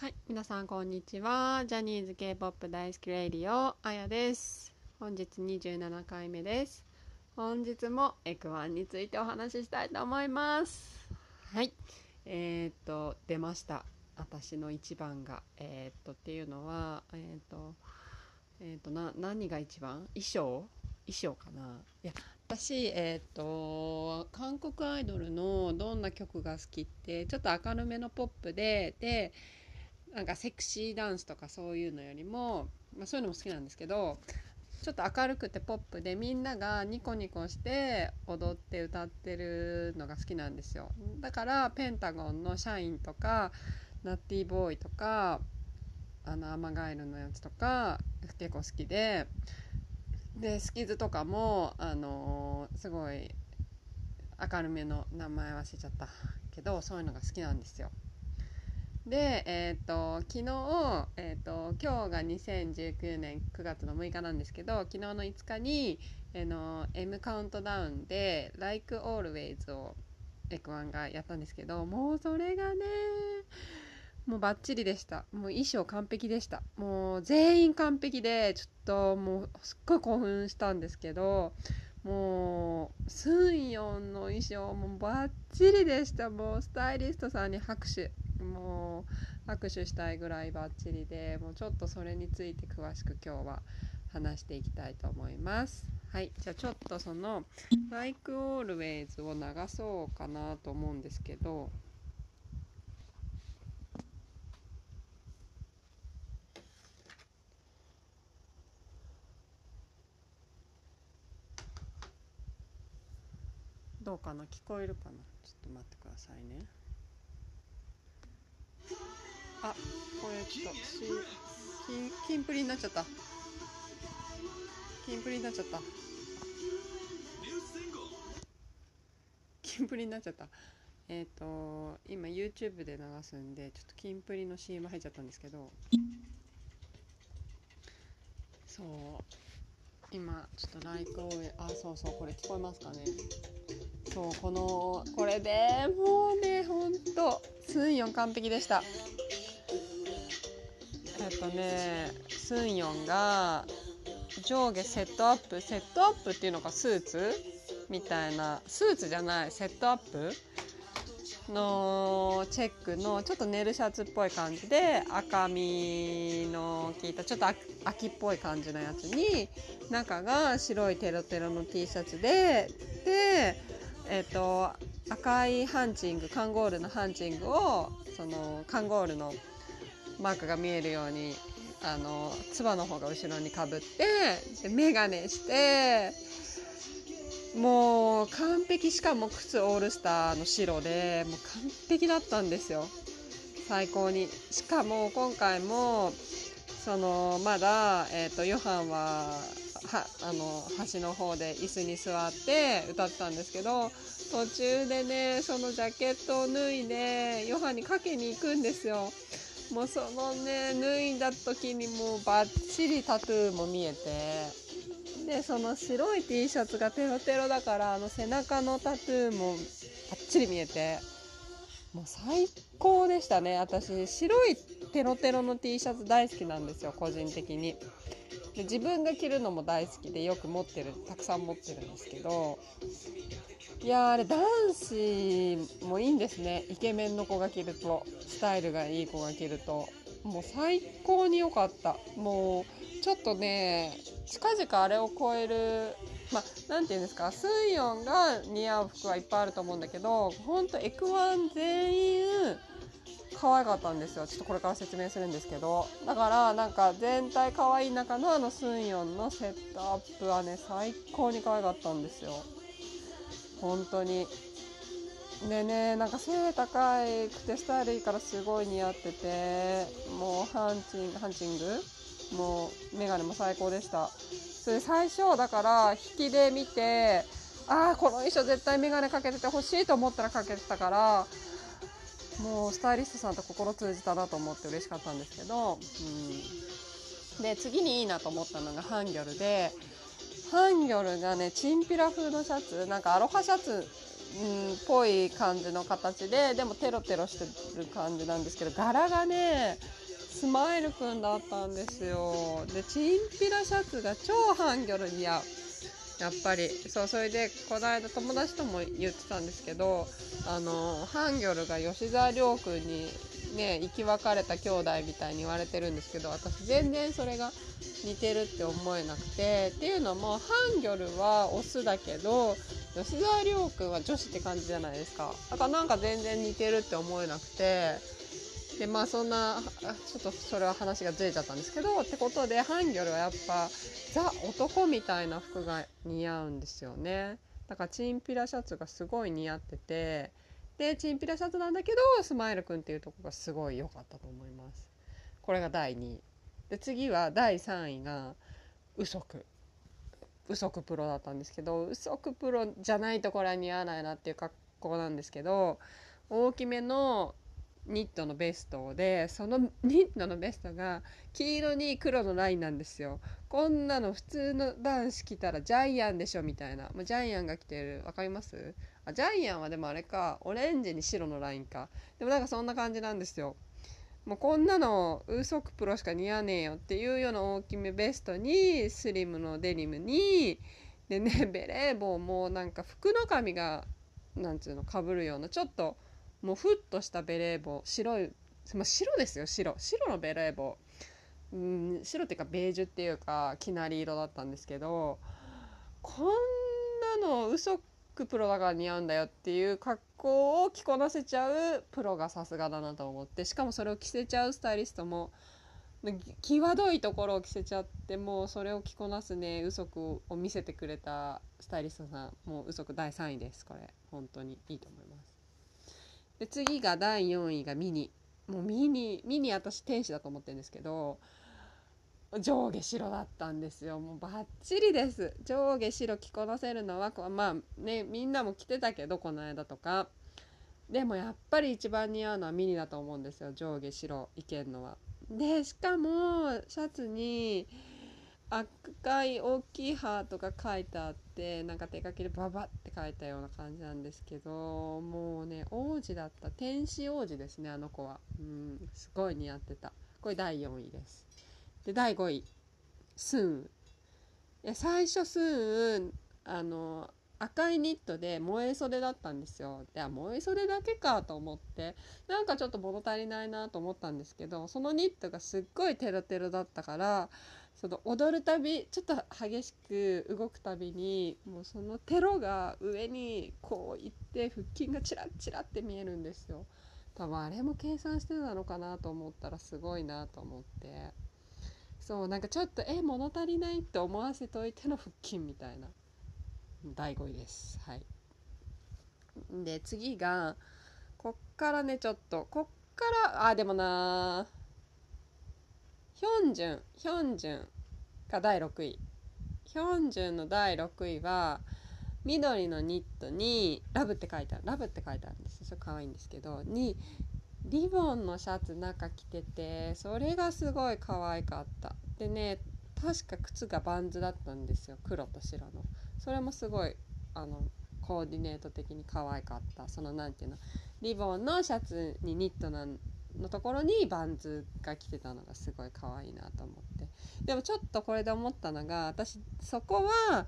はい、皆さんこんにちは。ジャニーズ K-POP 大好き radio、あやです。本日27回目です。本日も X1についてお話ししたいと思います。はい、えー、っと、出ました。私の一番が。えー、っと、っていうのは、えー、っと、えー、っとな、何が一番？衣装？衣装かな？いや、私、えー、っと、韓国アイドルのどんな曲が好きって、ちょっと明るめのポップで、で、なんかセクシーダンスとかそういうのよりも、まあ、そういうのも好きなんですけどちょっと明るくてポップでみんながニコニコして踊って歌ってるのが好きなんですよ。だからペンタゴンの社員とかナッティーボーイとかあのアマガエルのやつとか結構好きででスキズとかもあのーすごい明るめの名前忘れちゃったけどそういうのが好きなんですよ。で、えー、と昨日、えー、と今日が2019年9月の6日なんですけど昨日の5日に、えーの M カウントダウンで「Like Always」をエクワンがやったんですけどもうそれがねもうバッチリでした。もう衣装完璧でした。もう全員完璧でちょっともうすっごい興奮したんですけどもうスンヨンの衣装もバッチリでした。もうスタイリストさんに拍手。もう握手したいぐらいバッチリでもうちょっとそれについて詳しく今日は話していきたいと思います。はい。じゃあちょっとその「Like Always」を流そうかなと思うんですけど。どうかな？聞こえるかな？ちょっと待ってくださいね。あこれちょっとし金金プリになっちゃった。金プリになっちゃった。金プリになっちゃった。えっ、と今 YouTube で流すんでちょっと金プリの CM 入っちゃったんですけど。そう。今ちょっとライクをあそうそうこれ聞こえますかね。そうこのこれでもうねほんと。スンヨン完璧でした。えっとねスンヨンが上下セットアップセットアップっていうのかスーツみたいなスーツじゃないセットアップのチェックのちょっとネルシャツっぽい感じで赤みの効いたちょっと秋っぽい感じのやつに中が白いテロテロの T シャツででえっ、と赤いハンチングカンゴールのハンチングをそのカンゴールのマークが見えるようにあのつばの方が後ろにかぶってで眼鏡してもう完璧しかも靴オールスターの白でもう完璧だったんですよ。最高に。しかも今回もそのまだ、えー、とヨハンははあの端の方で椅子に座って歌ってたんですけど途中でねそのジャケットを脱いでヨハンにかけに行くんですよ。もうそのね脱いだ時にもうバッチリタトゥーも見えて。でその白い T シャツがテロテロだからあの背中のタトゥーもバッチリ見えて。もう最高でしたね。私白いテロテロの T シャツ大好きなんですよ個人的に。で自分が着るのも大好きでよく持ってるたくさん持ってるんですけどいやーあれ男子もいいんですね。イケメンの子が着るとスタイルがいい子が着ると。もう最高に良かった。もうちょっとね近々あれを超えるまあなんて言うんですかスンヨンが似合う服はいっぱいあると思うんだけどほんとエクワン全員可愛かったんですよ。ちょっとこれから説明するんですけど。だからなんか全体可愛い中のあのスンヨンのセットアップはね最高に可愛かったんですよ。本当に。でねなんか背高いくてスタイルいいからすごい似合っててもうハンチングハンチング？もうメガネも最高でした。それ最初だから引きで見てああこの衣装絶対メガネかけててほしいと思ったらかけてたからもうスタイリストさんと心通じたなと思って嬉しかったんですけど、うん、で次にいいなと思ったのがハンギョルでハンギョルがねチンピラ風のシャツなんかアロハシャツうんぽい感じの形ででもテロテロしてる感じなんですけど柄がねスマイルくんだったんですよ。でチンピラシャツが超ハンギョル似合う。やっぱり。そうそれでこの間友達とも言ってたんですけどあのハンギョルが吉沢亮君にね生き別れた兄弟みたいに言われてるんですけど私全然それが似てるって思えなくてっていうのもハンギョルはオスだけど吉沢亮君は女子って感じじゃないですか。だからなんか全然似てるって思えなくてでまあそんなちょっとそれは話がずれちゃったんですけどってことでハンギョルはやっぱザ男みたいな服が似合うんですよね。だからチンピラシャツがすごい似合っててでチンピラシャツなんだけどスマイルくんっていうとこがすごい良かったと思います。これが第2位。で次は第3位がウソク。ウソクプロだったんですけどウソクプロじゃないところは似合わないなっていう格好なんですけど大きめのニットのベストでそのニットのベストが黄色に黒のラインなんですよ。こんなの普通の男子着たらジャイアンでしょみたいな。もうジャイアンが着てる。分かります？あジャイアンはでもあれか。オレンジに白のラインか。でもなんかそんな感じなんですよ。もうこんなのウーソクプロしか似合わねえよっていうような大きめベストにスリムのデニムにでねベレー帽もなんか服の髪がなんつうのかぶるようなちょっともうふっとしたベレー帽白い、まあ、白ですよ白。白のベレー帽。うん白っていうかベージュっていうかきなり色だったんですけどこんなの嘘くプロだから似合うんだよっていう格好を着こなせちゃうプロがさすがだなと思ってしかもそれを着せちゃうスタイリストも際どいところを着せちゃってもうそれを着こなすね嘘くを見せてくれたスタイリストさんもう嘘く第3位ですこれ。本当にいいと思います。で次が第4位がミニ。もうミニミニ私天使だと思ってるんですけど上下白だったんですよ。もうバッチリです。上下白着こなせるのはまあねみんなも着てたけどこの間とか。でもやっぱり一番似合うのはミニだと思うんですよ。上下白いけんのは。でしかもシャツに赤い大きいハートが書いてあってなんか手書きでババって書いたような感じなんですけどもうね王子だった天使王子ですねあの子は。うんすごい似合ってた。これ第4位です。で第5位。スーン。いや最初スーンあの赤いニットで萌え袖だったんですよ。で萌え袖だけかと思って。なんかちょっと物足りないなと思ったんですけどそのニットがすっごいテロテロだったからその踊るたびちょっと激しく動くたびにもうそのテロが上にこういって腹筋がチラッチラって見えるんですよ。多分あれも計算してたのかなと思ったらすごいなと思って。そうなんかちょっとえ物足りないって思わせといての腹筋みたいな。第5位です。はい。で次がこっからねちょっと。こっからあでもなヒョンジュンヒョンジュンが第6位。ヒョンジュンの第6位は緑のニットにラブって書いてある。ラブって書いてあるんですそれ可愛いんですけどにリボンのシャツ中着ててそれがすごい可愛かった。でね確か靴がバンズだったんですよ。黒と白の。それもすごいあのコーディネート的に可愛かった。その何ていうの。リボンのシャツにニットなんのところにバンズが来てたのがすごい可愛いなと思って。でもちょっとこれで思ったのが私そこは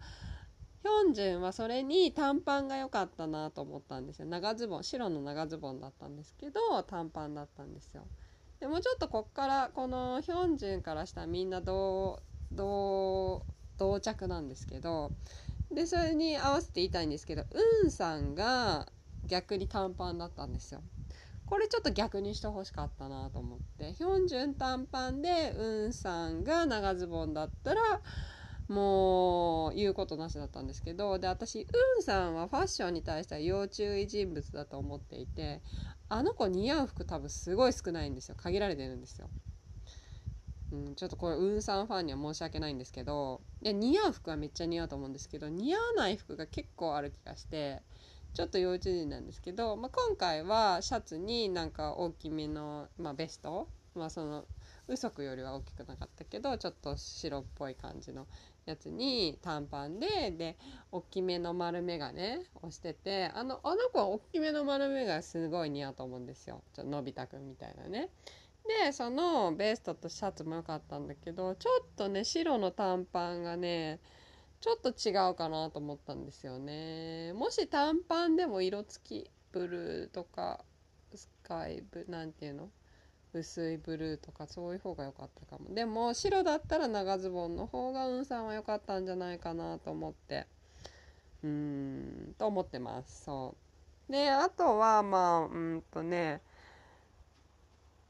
ヒョンジュンはそれに短パンが良かったなと思ったんですよ。長ズボン白の長ズボンだったんですけど短パンだったんですよ。でもちょっとこっからこのヒョンジュンからしたらみんな同同同着なんですけどでそれに合わせて言いたいんですけどウンさんが逆に短パンだったんですよ。これちょっと逆にしてほしかったなと思って。ヒョンジュン短パンでウンさんが長ズボンだったらもう言うことなしだったんですけど。で私ウンさんはファッションに対しては要注意人物だと思っていて。あの子似合う服多分すごい少ないんですよ。限られてるんですよ。うん、ちょっとこれウンさんファンには申し訳ないんですけど。で似合う服はめっちゃ似合うと思うんですけど似合わない服が結構ある気がして。ちょっと幼稚園なんですけど、まあ、今回はシャツになんか大きめの、まあ、ベストまあそのウソクよりは大きくなかったけどちょっと白っぽい感じのやつに短パンでで大きめの丸眼鏡をしててあのあの子は大きめの丸眼鏡すごい似合うと思うんですよちょのび太くんみたいなね。でそのベストとシャツも良かったんだけどちょっとね白の短パンがねちょっと違うかなと思ったんですよね。もし短パンでも色付きブルーとかスカイブなんていうの？薄いブルーとかそういう方が良かったかも。でも白だったら長ズボンの方がうんさんは良かったんじゃないかなと思って。うーんと思ってます。そう。であとはまあうんとね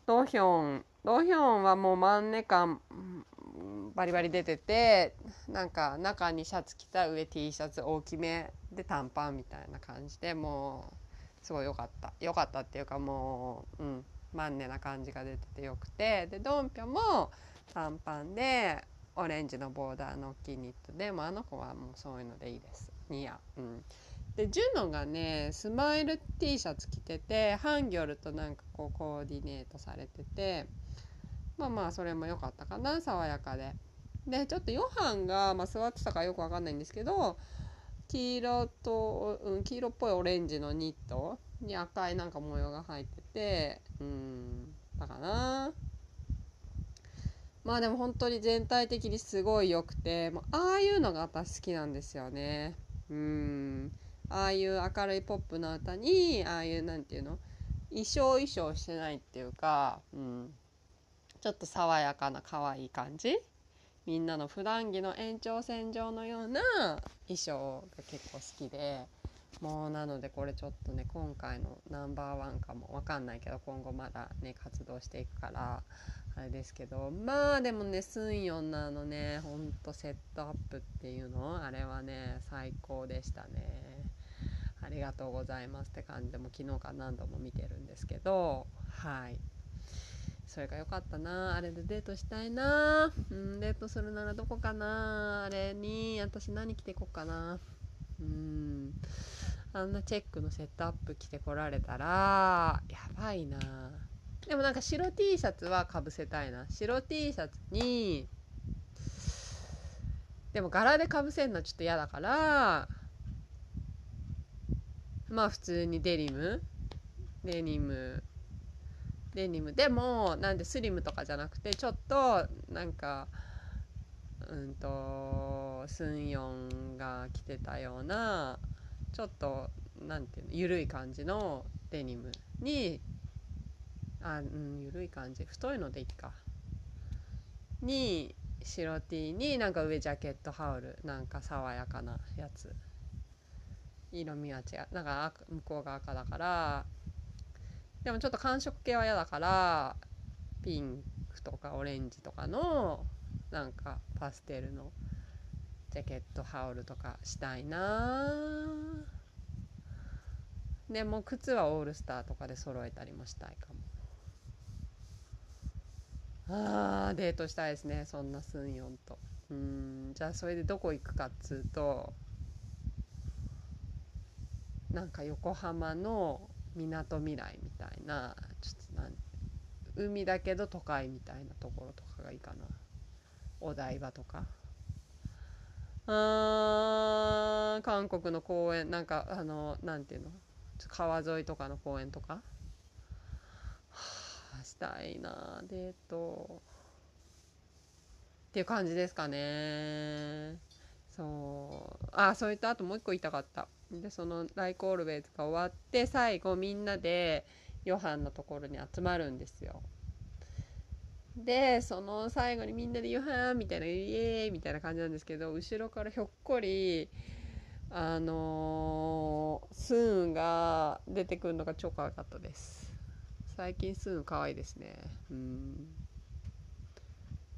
ドヒョン。ドヒョンはもう真ん中バリバリ出ててなんか中にシャツ着た上 T シャツ大きめで短パンみたいな感じでもうすごい良かった。良かったっていうかもううんマンネな感じが出ててよくて。でドンピョも短パンでオレンジのボーダーの大きいニットでもあの子はもうそういうのでいいです。似合う、うん、でジュノがねスマイル T シャツ着ててハンギョルとなんかこうコーディネートされててまあまあそれも良かったかな爽やかで。でちょっとヨハンが、まあ、座ってたかよくわかんないんですけど黄色と、うん、黄色っぽいオレンジのニットに赤いなんか模様が入っててうんだかな。まあでも本当に全体的にすごい良くてもうああいうのが私好きなんですよね。うん。ああいう明るいポップな歌にああいうなんていうの衣装衣装してないっていうか、うん、ちょっと爽やかな可愛い感じ？みんなの普段着の延長線上のような衣装が結構好きで。もうなのでこれちょっとね今回のナンバーワンかもわかんないけど今後まだね活動していくからあれですけど。まあでもねスンヨンのあのねほんとセットアップっていうの？あれはね最高でしたね。ありがとうございますって感じでも昨日から何度も見てるんですけど。はい。それが良かったな。あれでデートしたいな。うんデートするならどこかな。あれに私何着てこうかな。うん。あんなチェックのセットアップ着てこられたらやばいな。でもなんか白 T シャツはかぶせたいな。白 T シャツにでも柄でかぶせるのはちょっと嫌だからまあ普通にデニム。デニム。デニムでもなんでスリムとかじゃなくてちょっとなんかうんとスンヨンが着てたようなちょっと何ていうの緩い感じのデニム。にあうん緩い感じ。太いのでいいかに白 T になんか上ジャケット羽織る。なんか爽やかなやつ。色味は違う。なんか向こうが赤だから。でもちょっと寒色系は嫌だからピンクとかオレンジとかのなんかパステルのジャケット羽織るとかしたいな。でも靴はオールスターとかで揃えたりもしたいかも。あーデートしたいですねそんなスンヨンと。うんじゃあそれでどこ行くかっつうとなんか横浜のみなとみらいみたいなちょっとなん海だけど都会みたいなところとかがいいかな。お台場とか。あー韓国の公園なんかあのなんていうの？川沿いとかの公園とか、はあ、したいなデート。っていう感じですかね。そう。あそういったあともう一個言いたかった。でその「ライク・オールウェイズ」が終わって最後みんなでヨハンのところに集まるんですよ。でその最後にみんなで「ヨハン」みたいな「イエーイ!」みたいな感じなんですけど後ろからひょっこりあのー、スーンが出てくるのが超可愛かったです。最近スーン可愛いですね。うん。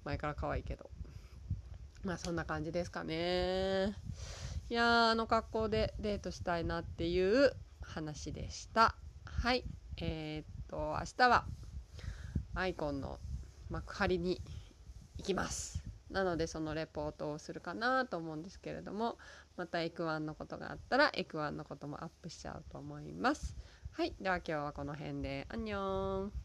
前から可愛いけど。まあそんな感じですかね。いやあの格好でデートしたいなっていう話でした。はい。えー、っと明日はアイコンの幕張に行きます。なのでそのレポートをするかなと思うんですけれどもまたエクワンのことがあったらエクワンのこともアップしちゃうと思います。はい。では今日はこの辺で。アンニョン。